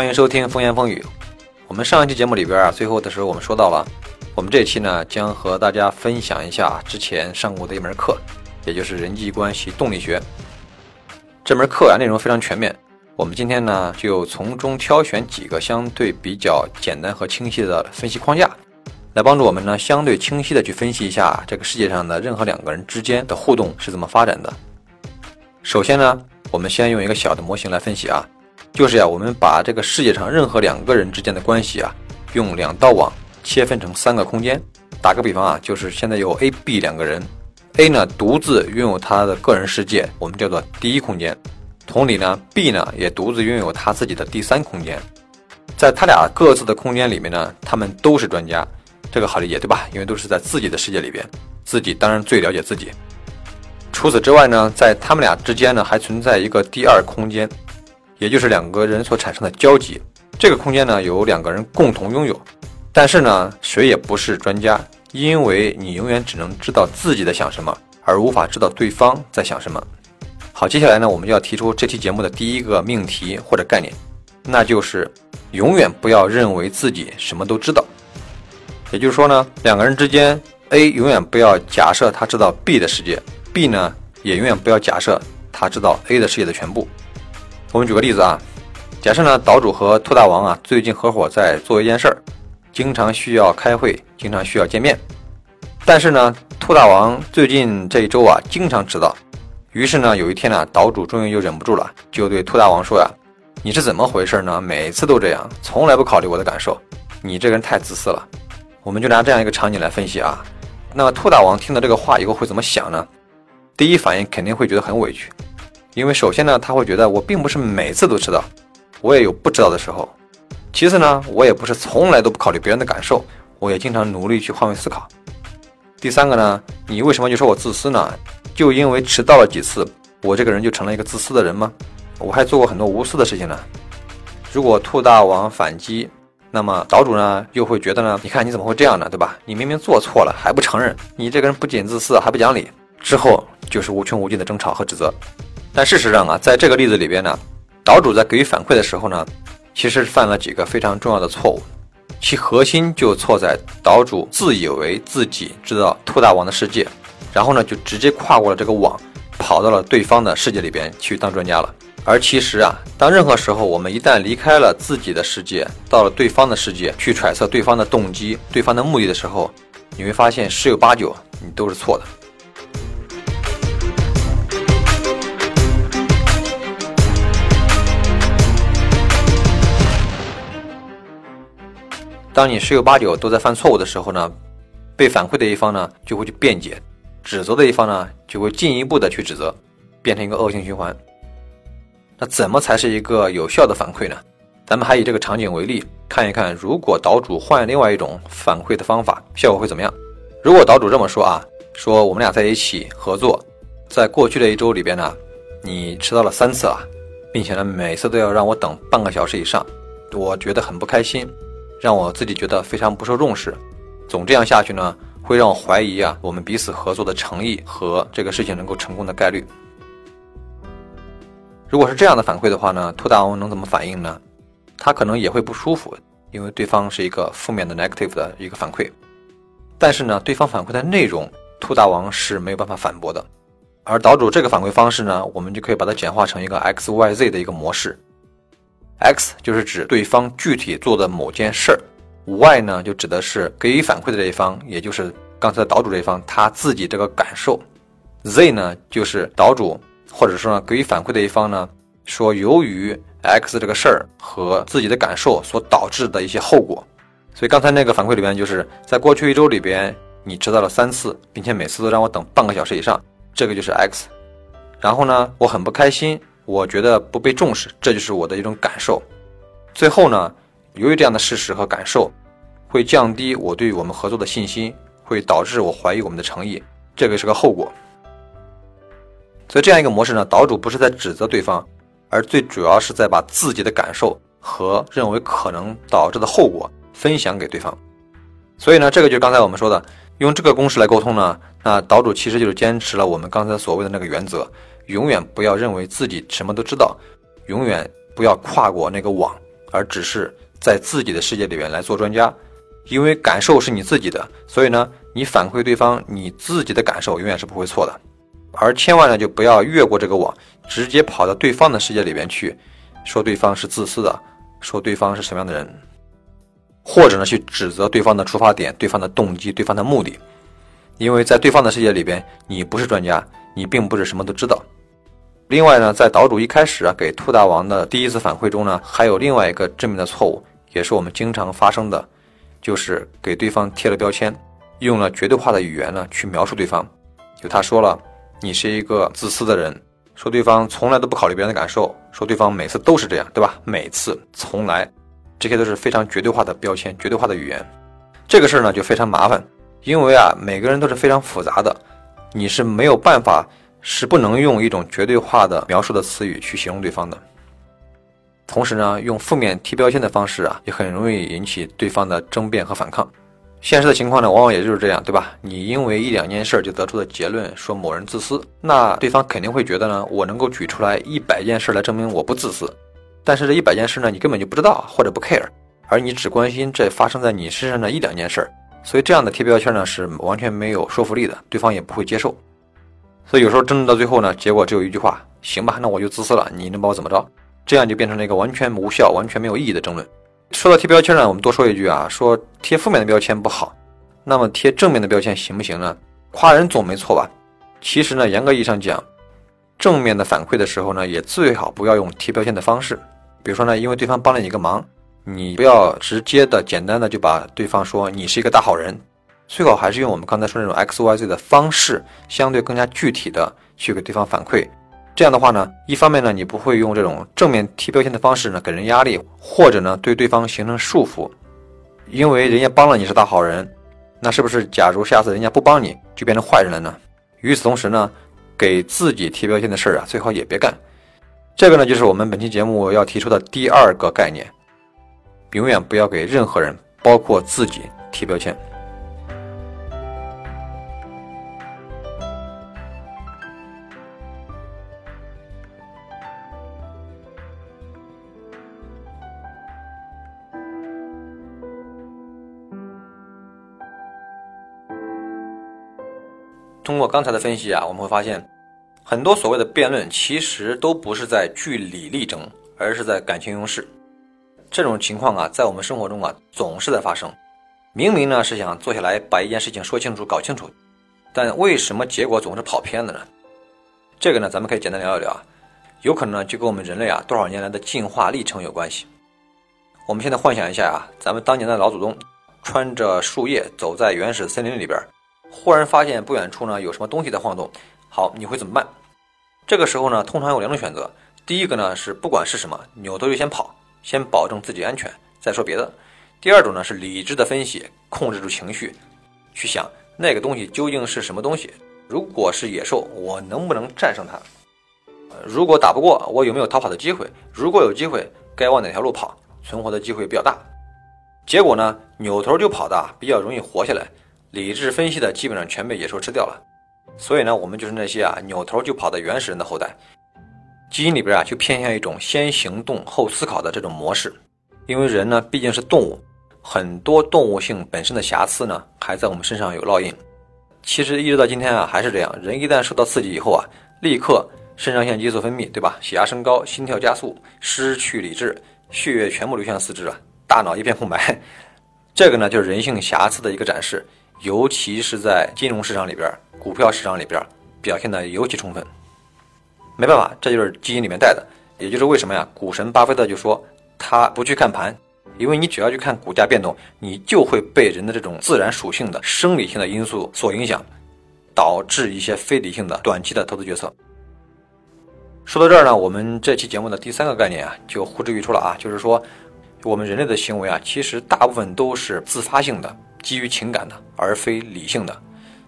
欢迎收听风言风语。我们上一期节目里边啊，最后的时候我们说到了，我们这期呢将和大家分享一下之前上过的一门课，也就是人际关系动力学。这门课啊内容非常全面，我们今天呢就从中挑选几个相对比较简单和清晰的分析框架，来帮助我们呢相对清晰的去分析一下这个世界上的任何两个人之间的互动是怎么发展的。首先呢，我们先用一个小的模型来分析啊。就是呀，我们把这个世界上任何两个人之间的关系啊，用两道网切分成三个空间。打个比方啊，就是现在有 A、B 两个人，A 呢独自拥有他的个人世界，我们叫做第一空间。同理呢，B 呢也独自拥有他自己的第三空间。在他俩各自的空间里面呢，他们都是专家，这个好理解对吧？因为都是在自己的世界里边，自己当然最了解自己。除此之外呢，在他们俩之间呢，还存在一个第二空间。也就是两个人所产生的交集，这个空间呢有两个人共同拥有，但是呢谁也不是专家，因为你永远只能知道自己在想什么，而无法知道对方在想什么。好，接下来呢我们就要提出这期节目的第一个命题或者概念，那就是永远不要认为自己什么都知道。也就是说呢，两个人之间，A 永远不要假设他知道 B 的世界，B 呢也永远不要假设他知道 A 的世界的全部。我们举个例子啊，假设呢，岛主和兔大王啊最近合伙在做一件事儿，经常需要开会，经常需要见面。但是呢，兔大王最近这一周啊经常迟到。于是呢，有一天呢，岛主终于就忍不住了，就对兔大王说呀：“你是怎么回事呢？每次都这样，从来不考虑我的感受，你这个人太自私了。”我们就拿这样一个场景来分析啊。那么兔大王听到这个话以后会怎么想呢？第一反应肯定会觉得很委屈。因为首先呢，他会觉得我并不是每次都知道，我也有不知道的时候。其次呢，我也不是从来都不考虑别人的感受，我也经常努力去换位思考。第三个呢，你为什么就说我自私呢？就因为迟到了几次，我这个人就成了一个自私的人吗？我还做过很多无私的事情呢。如果兔大王反击，那么岛主呢又会觉得呢？你看你怎么会这样呢？对吧？你明明做错了还不承认，你这个人不仅自私还不讲理。之后就是无穷无尽的争吵和指责。但事实上啊，在这个例子里边呢，岛主在给予反馈的时候呢，其实犯了几个非常重要的错误，其核心就错在岛主自以为自己知道兔大王的世界，然后呢就直接跨过了这个网，跑到了对方的世界里边去当专家了。而其实啊，当任何时候我们一旦离开了自己的世界，到了对方的世界去揣测对方的动机、对方的目的的时候，你会发现十有八九你都是错的。当你十有八九都在犯错误的时候呢，被反馈的一方呢就会去辩解，指责的一方呢就会进一步的去指责，变成一个恶性循环。那怎么才是一个有效的反馈呢？咱们还以这个场景为例，看一看如果岛主换另外一种反馈的方法，效果会怎么样？如果岛主这么说啊，说我们俩在一起合作，在过去的一周里边呢，你迟到了三次啊，并且呢每次都要让我等半个小时以上，我觉得很不开心。让我自己觉得非常不受重视，总这样下去呢，会让我怀疑啊，我们彼此合作的诚意和这个事情能够成功的概率。如果是这样的反馈的话呢，兔大王能怎么反应呢？他可能也会不舒服，因为对方是一个负面的 negative 的一个反馈。但是呢，对方反馈的内容，兔大王是没有办法反驳的。而岛主这个反馈方式呢，我们就可以把它简化成一个 X Y Z 的一个模式。X 就是指对方具体做的某件事儿，Y 呢就指的是给予反馈的这一方，也就是刚才岛主这一方他自己这个感受，Z 呢就是岛主或者说呢给予反馈的一方呢说由于 X 这个事儿和自己的感受所导致的一些后果，所以刚才那个反馈里边就是在过去一周里边你迟到了三次，并且每次都让我等半个小时以上，这个就是 X，然后呢我很不开心。我觉得不被重视，这就是我的一种感受。最后呢，由于这样的事实和感受，会降低我对我们合作的信心，会导致我怀疑我们的诚意，这个是个后果。所以这样一个模式呢，岛主不是在指责对方，而最主要是在把自己的感受和认为可能导致的后果分享给对方。所以呢，这个就是刚才我们说的，用这个公式来沟通呢，那岛主其实就是坚持了我们刚才所谓的那个原则。永远不要认为自己什么都知道，永远不要跨过那个网，而只是在自己的世界里面来做专家。因为感受是你自己的，所以呢，你反馈对方你自己的感受永远是不会错的。而千万呢，就不要越过这个网，直接跑到对方的世界里边去，说对方是自私的，说对方是什么样的人，或者呢，去指责对方的出发点、对方的动机、对方的目的。因为在对方的世界里边，你不是专家，你并不是什么都知道。另外呢，在岛主一开始啊给兔大王的第一次反馈中呢，还有另外一个致命的错误，也是我们经常发生的，就是给对方贴了标签，用了绝对化的语言呢去描述对方。就他说了。你是一个自私的人，说对方从来都不考虑别人的感受，说对方每次都是这样，对吧？每次，从来，这些都是非常绝对化的标签，绝对化的语言。这个事儿呢就非常麻烦，因为啊，每个人都是非常复杂的，你是没有办法，是不能用一种绝对化的描述的词语去形容对方的。同时呢，用负面贴标签的方式啊，也很容易引起对方的争辩和反抗。现实的情况呢，往往也就是这样，对吧？你因为一两件事就得出的结论说某人自私，那对方肯定会觉得呢，我能够举出来一百件事来证明我不自私，但是这一百件事呢，你根本就不知道或者不 care，而你只关心这发生在你身上的一两件事，所以这样的贴标签呢是完全没有说服力的，对方也不会接受。所以有时候争论到最后呢，结果只有一句话：行吧，那我就自私了，你能把我怎么着？这样就变成了一个完全无效、完全没有意义的争论。说到贴标签呢，我们多说一句啊，说贴负面的标签不好，那么贴正面的标签行不行呢？夸人总没错吧？其实呢，严格意义上讲，正面的反馈的时候呢，也最好不要用贴标签的方式。比如说呢，因为对方帮了你一个忙，你不要直接的、简单的就把对方说你是一个大好人，最好还是用我们刚才说那种 X Y Z 的方式，相对更加具体的去给对方反馈。这样的话呢，一方面呢，你不会用这种正面贴标签的方式呢给人压力，或者呢对对方形成束缚，因为人家帮了你是大好人，那是不是假如下次人家不帮你就变成坏人了呢？与此同时呢，给自己贴标签的事儿啊，最好也别干。这个呢，就是我们本期节目要提出的第二个概念，永远不要给任何人，包括自己贴标签。通过刚才的分析啊，我们会发现，很多所谓的辩论其实都不是在据理力争，而是在感情用事。这种情况啊，在我们生活中啊，总是在发生。明明呢是想坐下来把一件事情说清楚、搞清楚，但为什么结果总是跑偏了呢？这个呢，咱们可以简单聊一聊啊。有可能呢，就跟我们人类啊多少年来的进化历程有关系。我们现在幻想一下啊，咱们当年的老祖宗穿着树叶走在原始森林里边。忽然发现不远处呢有什么东西在晃动，好，你会怎么办？这个时候呢，通常有两种选择。第一个呢是不管是什么，扭头就先跑，先保证自己安全，再说别的。第二种呢是理智的分析，控制住情绪，去想那个东西究竟是什么东西。如果是野兽，我能不能战胜它？如果打不过，我有没有逃跑的机会？如果有机会，该往哪条路跑，存活的机会比较大？结果呢，扭头就跑的比较容易活下来。理智分析的基本上全被野兽吃掉了，所以呢，我们就是那些啊扭头就跑的原始人的后代，基因里边啊就偏向一种先行动后思考的这种模式，因为人呢毕竟是动物，很多动物性本身的瑕疵呢还在我们身上有烙印。其实一直到今天啊还是这样，人一旦受到刺激以后啊，立刻肾上腺激素分泌，对吧？血压升高，心跳加速，失去理智，血液全部流向四肢啊，大脑一片空白。这个呢就是人性瑕疵的一个展示。尤其是在金融市场里边，股票市场里边表现的尤其充分。没办法，这就是基因里面带的。也就是为什么呀？股神巴菲特就说他不去看盘，因为你只要去看股价变动，你就会被人的这种自然属性的生理性的因素所影响，导致一些非理性的短期的投资决策。说到这儿呢，我们这期节目的第三个概念啊，就呼之欲出了啊，就是说我们人类的行为啊，其实大部分都是自发性的。基于情感的，而非理性的。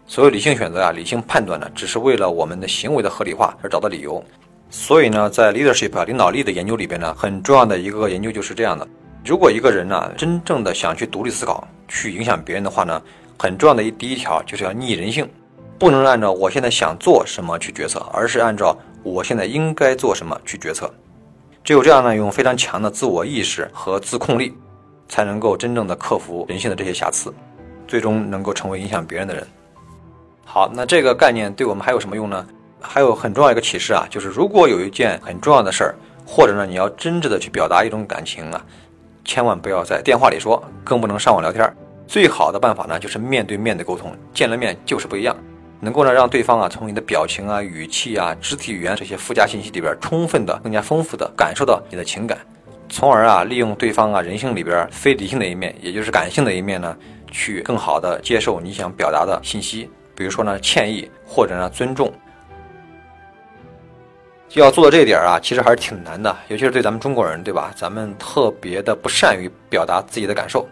所有理性选择啊，理性判断呢，只是为了我们的行为的合理化而找到理由。所以呢，在 leadership 啊领导力的研究里边呢，很重要的一个研究就是这样的：如果一个人呢，真正的想去独立思考，去影响别人的话呢，很重要的一第一条就是要逆人性，不能按照我现在想做什么去决策，而是按照我现在应该做什么去决策。只有这样呢，用非常强的自我意识和自控力，才能够真正的克服人性的这些瑕疵，最终能够成为影响别人的人。好，那这个概念对我们还有什么用呢？还有很重要一个启示啊，就是如果有一件很重要的事儿，或者呢你要真挚的去表达一种感情啊，千万不要在电话里说，更不能上网聊天。最好的办法呢，就是面对面的沟通，见了面就是不一样，能够呢让对方啊从你的表情啊、语气啊、肢体语言这些附加信息里边，充分的、更加丰富的感受到你的情感，从而啊利用对方啊人性里边非理性的一面，也就是感性的一面呢，去更好的接受你想表达的信息。比如说呢，歉意或者呢尊重，要做到这一点啊，其实还是挺难的，尤其是对咱们中国人，对吧？咱们特别的不善于表达自己的感受，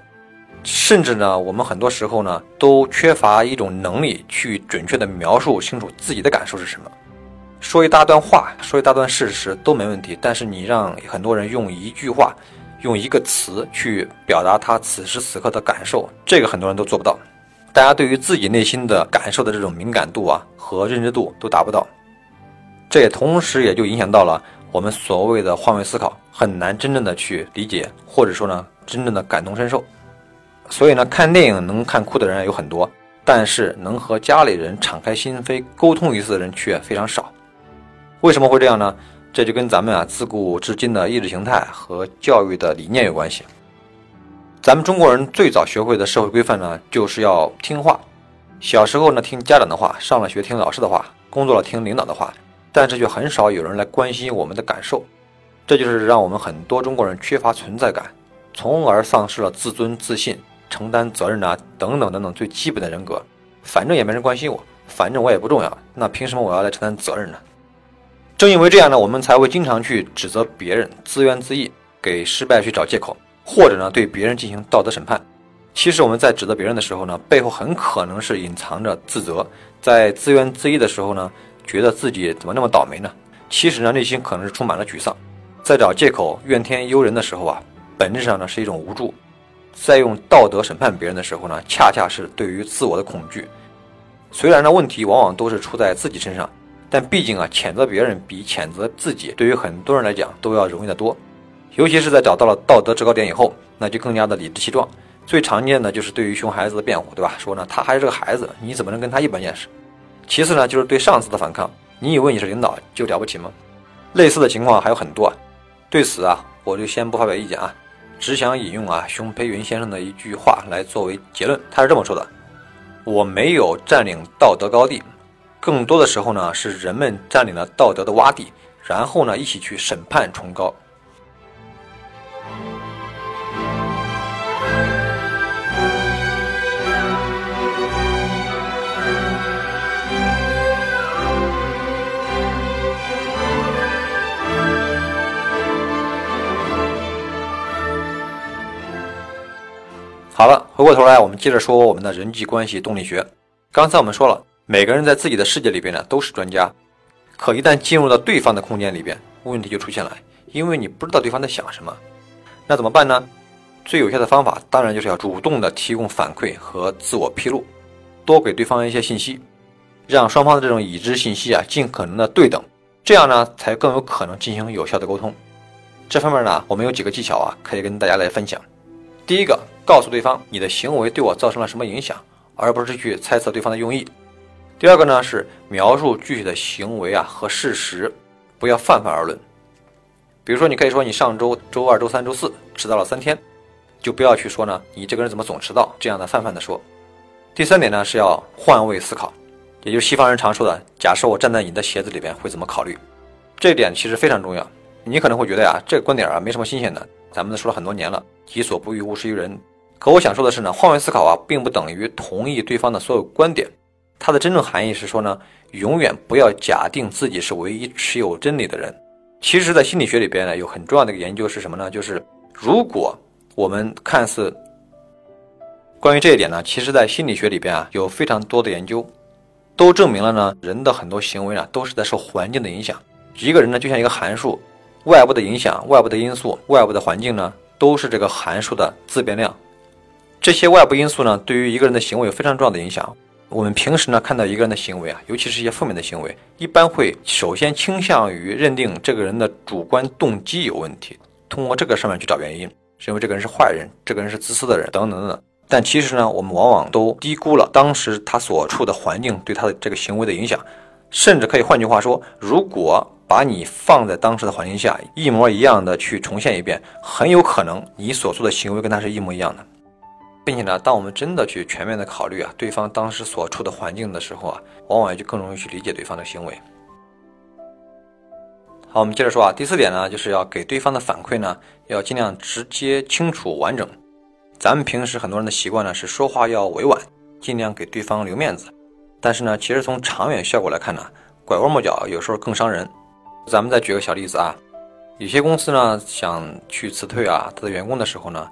甚至呢，我们很多时候呢，都缺乏一种能力去准确的描述清楚自己的感受是什么。说一大段话，说一大段事实都没问题，但是你让很多人用一句话、用一个词去表达他此时此刻的感受，这个很多人都做不到。大家对于自己内心的感受的这种敏感度啊和认知度都达不到，这也同时也就影响到了我们所谓的换位思考，很难真正的去理解，或者说呢真正的感同身受。所以呢，看电影能看哭的人有很多，但是能和家里人敞开心扉沟通一次的人却非常少。为什么会这样呢？这就跟咱们啊自古至今的意识形态和教育的理念有关系。咱们中国人最早学会的社会规范呢，就是要听话。小时候呢，听家长的话；上了学听老师的话；工作了听领导的话。但是却很少有人来关心我们的感受，这就是让我们很多中国人缺乏存在感，从而丧失了自尊、自信、承担责任啊等等等等最基本的人格。反正也没人关心我，反正我也不重要，那凭什么我要来承担责任呢？正因为这样呢，我们才会经常去指责别人，自怨自艾，给失败去找借口。或者呢，对别人进行道德审判。其实我们在指责别人的时候呢，背后很可能是隐藏着自责。在自怨自艾的时候呢，觉得自己怎么那么倒霉呢？其实呢，内心可能是充满了沮丧。在找借口、怨天尤人的时候啊，本质上呢是一种无助。在用道德审判别人的时候呢，恰恰是对于自我的恐惧。虽然呢，问题往往都是出在自己身上，但毕竟啊，谴责别人比谴责自己，对于很多人来讲都要容易得多。尤其是在找到了道德制高点以后，那就更加的理直气壮。最常见的就是对于熊孩子的辩护，对吧？说呢，他还是个孩子，你怎么能跟他一般见识？其次呢，就是对上司的反抗。你以为你是领导就了不起吗？类似的情况还有很多。对此啊，我就先不发表意见啊，只想引用啊熊培云先生的一句话来作为结论。他是这么说的：“我没有占领道德高地，更多的时候呢，是人们占领了道德的洼地，然后呢，一起去审判崇高。”好了，回过头来，我们接着说我们的人际关系动力学。刚才我们说了，每个人在自己的世界里边呢都是专家，可一旦进入到对方的空间里边，问题就出现了，因为你不知道对方在想什么。那怎么办呢？最有效的方法当然就是要主动的提供反馈和自我披露，多给对方一些信息，让双方的这种已知信息啊尽可能的对等，这样呢才更有可能进行有效的沟通。这方面呢，我们有几个技巧啊，可以跟大家来分享。第一个。告诉对方你的行为对我造成了什么影响，而不是去猜测对方的用意。第二个呢是描述具体的行为啊和事实，不要泛泛而论。比如说，你可以说你上周周二、周三、周四迟到了三天，就不要去说呢你这个人怎么总迟到这样的泛泛的说。第三点呢是要换位思考，也就是西方人常说的，假设我站在你的鞋子里边会怎么考虑？这一点其实非常重要。你可能会觉得呀，这个观点啊没什么新鲜的，咱们都说了很多年了，己所不欲，勿施于人。可我想说的是呢，换位思考啊，并不等于同意对方的所有观点。它的真正含义是说呢，永远不要假定自己是唯一持有真理的人。其实，在心理学里边呢，有很重要的一个研究是什么呢？就是如果我们看似关于这一点呢，其实在心理学里边啊，有非常多的研究，都证明了呢，人的很多行为啊，都是在受环境的影响。一个人呢，就像一个函数，外部的影响、外部的因素、外部的环境呢，都是这个函数的自变量。这些外部因素呢，对于一个人的行为有非常重要的影响。我们平时呢看到一个人的行为啊，尤其是一些负面的行为，一般会首先倾向于认定这个人的主观动机有问题，通过这个上面去找原因，认为这个人是坏人，这个人是自私的人，等等等等。但其实呢，我们往往都低估了当时他所处的环境对他的这个行为的影响，甚至可以换句话说，如果把你放在当时的环境下，一模一样的去重现一遍，很有可能你所做的行为跟他是一模一样的。并且呢，当我们真的去全面的考虑啊，对方当时所处的环境的时候啊，往往就更容易去理解对方的行为。好，我们接着说啊，第四点呢，就是要给对方的反馈呢，要尽量直接、清楚、完整。咱们平时很多人的习惯呢，是说话要委婉，尽量给对方留面子。但是呢，其实从长远效果来看呢，拐弯抹角有时候更伤人。咱们再举个小例子啊，有些公司呢想去辞退啊他的员工的时候呢。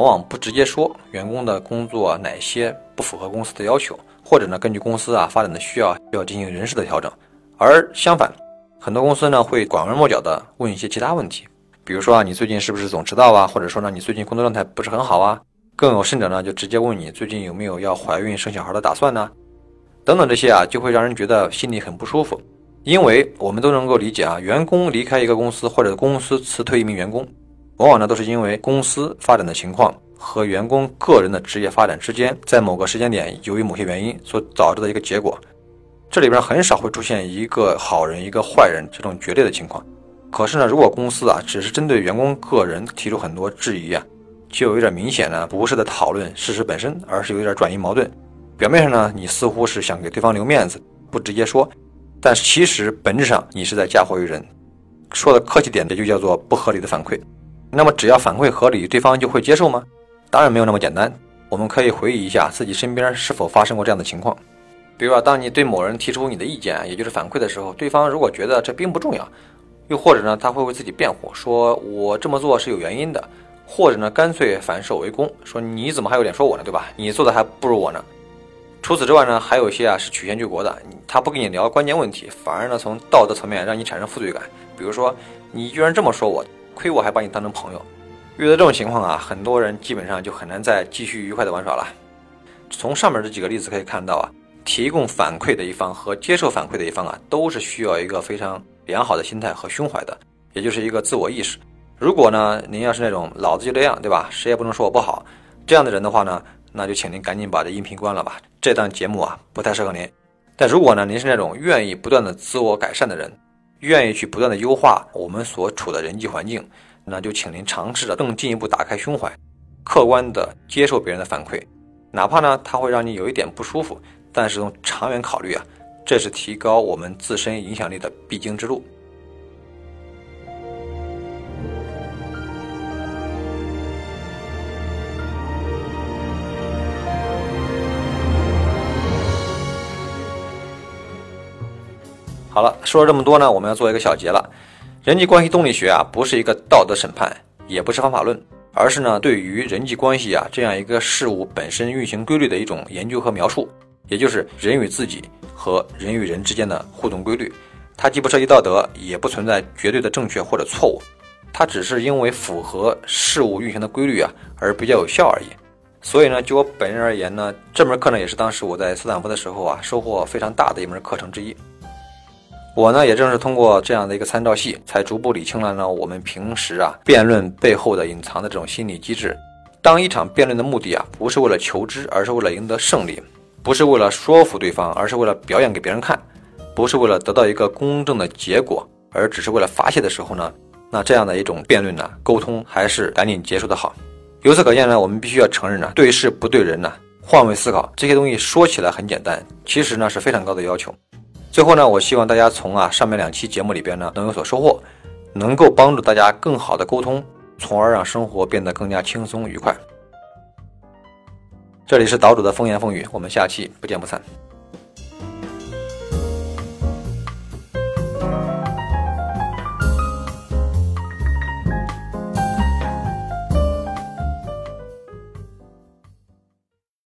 往往不直接说员工的工作哪些不符合公司的要求，或者呢根据公司啊发展的需要要进行人事的调整，而相反，很多公司呢会拐弯抹角的问一些其他问题，比如说啊你最近是不是总迟到啊，或者说呢你最近工作状态不是很好啊，更有甚者呢就直接问你最近有没有要怀孕生小孩的打算呢，等等这些啊就会让人觉得心里很不舒服，因为我们都能够理解啊员工离开一个公司或者公司辞退一名员工。往往呢都是因为公司发展的情况和员工个人的职业发展之间，在某个时间点由于某些原因所导致的一个结果。这里边很少会出现一个好人一个坏人这种绝对的情况。可是呢，如果公司啊只是针对员工个人提出很多质疑啊，就有点明显呢，不是在讨论事实本身，而是有点转移矛盾。表面上呢，你似乎是想给对方留面子，不直接说，但其实本质上你是在嫁祸于人。说的客气点，这就叫做不合理的反馈。那么只要反馈合理，对方就会接受吗？当然没有那么简单。我们可以回忆一下自己身边是否发生过这样的情况。比如啊，当你对某人提出你的意见，也就是反馈的时候，对方如果觉得这并不重要，又或者呢，他会为自己辩护，说我这么做是有原因的，或者呢，干脆反手为攻，说你怎么还有脸说我呢？对吧？你做的还不如我呢。除此之外呢，还有一些啊是曲线救国的，他不跟你聊关键问题，反而呢从道德层面让你产生负罪感。比如说，你居然这么说我。亏我还把你当成朋友，遇到这种情况啊，很多人基本上就很难再继续愉快的玩耍了。从上面这几个例子可以看到啊，提供反馈的一方和接受反馈的一方啊，都是需要一个非常良好的心态和胸怀的，也就是一个自我意识。如果呢，您要是那种老子就这样，对吧？谁也不能说我不好这样的人的话呢，那就请您赶紧把这音频关了吧，这档节目啊不太适合您。但如果呢，您是那种愿意不断的自我改善的人。愿意去不断的优化我们所处的人际环境，那就请您尝试着更进一步打开胸怀，客观的接受别人的反馈，哪怕呢他会让你有一点不舒服，但是从长远考虑啊，这是提高我们自身影响力的必经之路。好了，说了这么多呢，我们要做一个小结了。人际关系动力学啊，不是一个道德审判，也不是方法论，而是呢对于人际关系啊这样一个事物本身运行规律的一种研究和描述，也就是人与自己和人与人之间的互动规律。它既不涉及道德，也不存在绝对的正确或者错误，它只是因为符合事物运行的规律啊而比较有效而已。所以呢，就我本人而言呢，这门课呢也是当时我在斯坦福的时候啊收获非常大的一门课程之一。我呢，也正是通过这样的一个参照系，才逐步理清了呢我们平时啊辩论背后的隐藏的这种心理机制。当一场辩论的目的啊，不是为了求知，而是为了赢得胜利；不是为了说服对方，而是为了表演给别人看；不是为了得到一个公正的结果，而只是为了发泄的时候呢，那这样的一种辩论呢，沟通还是赶紧结束的好。由此可见呢，我们必须要承认呢，对事不对人呢，换位思考这些东西说起来很简单，其实呢是非常高的要求。最后呢，我希望大家从啊上面两期节目里边呢能有所收获，能够帮助大家更好的沟通，从而让生活变得更加轻松愉快。这里是岛主的风言风语，我们下期不见不散。